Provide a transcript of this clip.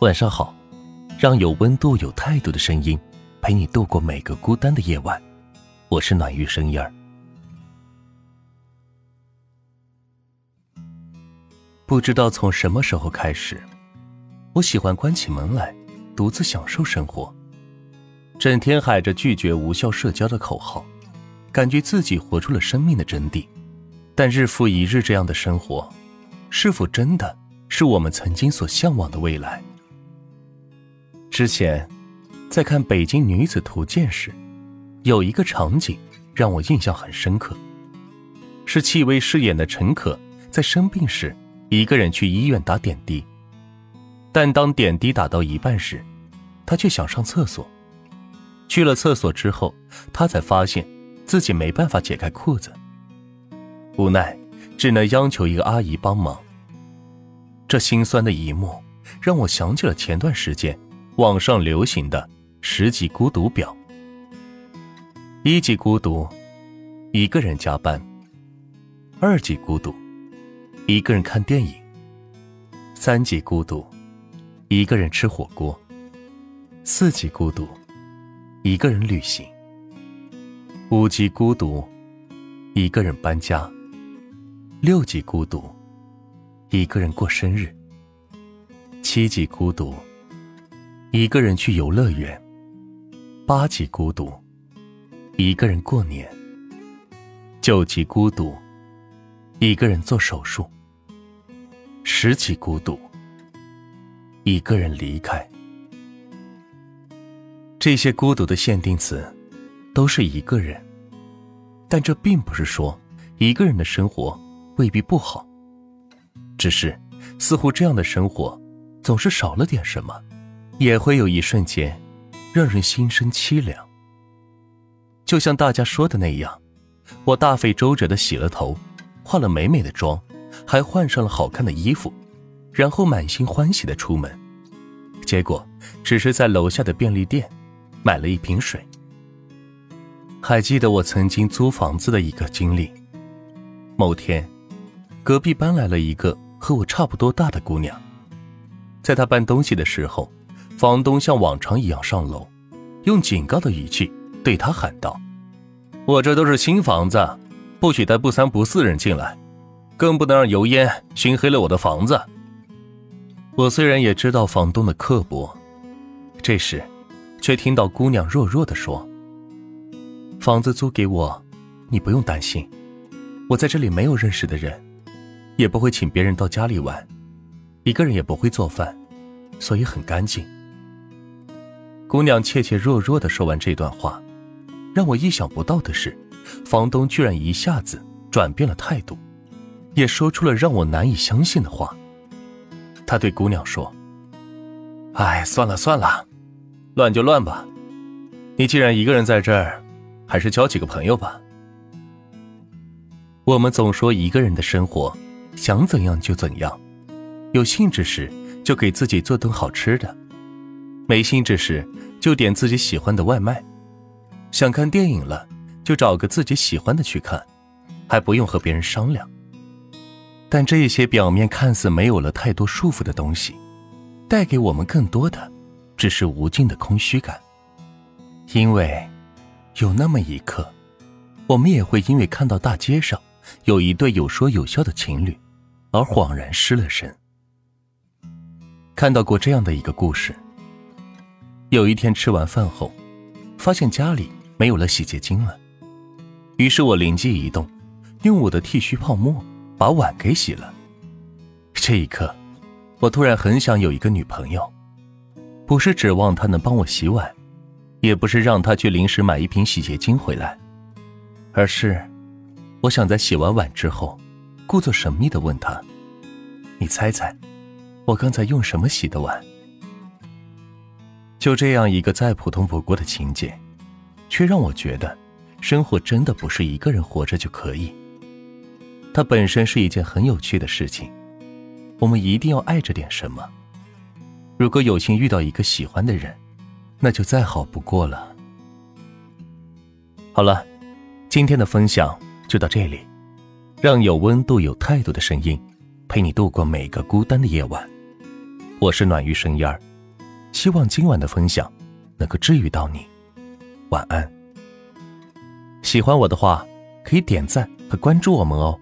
晚上好，让有温度、有态度的声音陪你度过每个孤单的夜晚。我是暖玉声音儿。不知道从什么时候开始，我喜欢关起门来，独自享受生活，整天喊着拒绝无效社交的口号，感觉自己活出了生命的真谛。但日复一日这样的生活，是否真的是我们曾经所向往的未来？之前，在看《北京女子图鉴》时，有一个场景让我印象很深刻，是戚薇饰演的陈可在生病时，一个人去医院打点滴。但当点滴打到一半时，她却想上厕所。去了厕所之后，她才发现自己没办法解开裤子。无奈，只能央求一个阿姨帮忙。这心酸的一幕，让我想起了前段时间网上流行的十级孤独表：一级孤独，一个人加班；二级孤独，一个人看电影；三级孤独，一个人吃火锅；四级孤独，一个人旅行；五级孤独，一个人搬家。六级孤独，一个人过生日；七级孤独，一个人去游乐园；八级孤独，一个人过年；九级孤独，一个人做手术；十级孤独，一个人离开。这些孤独的限定词，都是一个人，但这并不是说一个人的生活。未必不好，只是似乎这样的生活总是少了点什么，也会有一瞬间让人心生凄凉。就像大家说的那样，我大费周折的洗了头，化了美美的妆，还换上了好看的衣服，然后满心欢喜的出门，结果只是在楼下的便利店买了一瓶水。还记得我曾经租房子的一个经历，某天。隔壁搬来了一个和我差不多大的姑娘，在她搬东西的时候，房东像往常一样上楼，用警告的语气对他喊道：“我这都是新房子，不许带不三不四人进来，更不能让油烟熏黑了我的房子。”我虽然也知道房东的刻薄，这时，却听到姑娘弱弱的说：“房子租给我，你不用担心，我在这里没有认识的人。”也不会请别人到家里玩，一个人也不会做饭，所以很干净。姑娘怯怯弱弱的说完这段话，让我意想不到的是，房东居然一下子转变了态度，也说出了让我难以相信的话。他对姑娘说：“哎，算了算了，乱就乱吧。你既然一个人在这儿，还是交几个朋友吧。我们总说一个人的生活。”想怎样就怎样，有兴致时就给自己做顿好吃的，没兴致时就点自己喜欢的外卖，想看电影了就找个自己喜欢的去看，还不用和别人商量。但这些表面看似没有了太多束缚的东西，带给我们更多的只是无尽的空虚感。因为有那么一刻，我们也会因为看到大街上有一对有说有笑的情侣。而恍然失了神。看到过这样的一个故事：有一天吃完饭后，发现家里没有了洗洁精了，于是我灵机一动，用我的剃须泡沫把碗给洗了。这一刻，我突然很想有一个女朋友，不是指望她能帮我洗碗，也不是让她去临时买一瓶洗洁精回来，而是，我想在洗完碗之后。故作神秘的问她：“你猜猜，我刚才用什么洗的碗？”就这样一个再普通不过的情节，却让我觉得，生活真的不是一个人活着就可以。它本身是一件很有趣的事情。我们一定要爱着点什么。如果有幸遇到一个喜欢的人，那就再好不过了。好了，今天的分享就到这里。让有温度、有态度的声音陪你度过每个孤单的夜晚。我是暖玉声音儿，希望今晚的分享能够治愈到你。晚安。喜欢我的话，可以点赞和关注我们哦。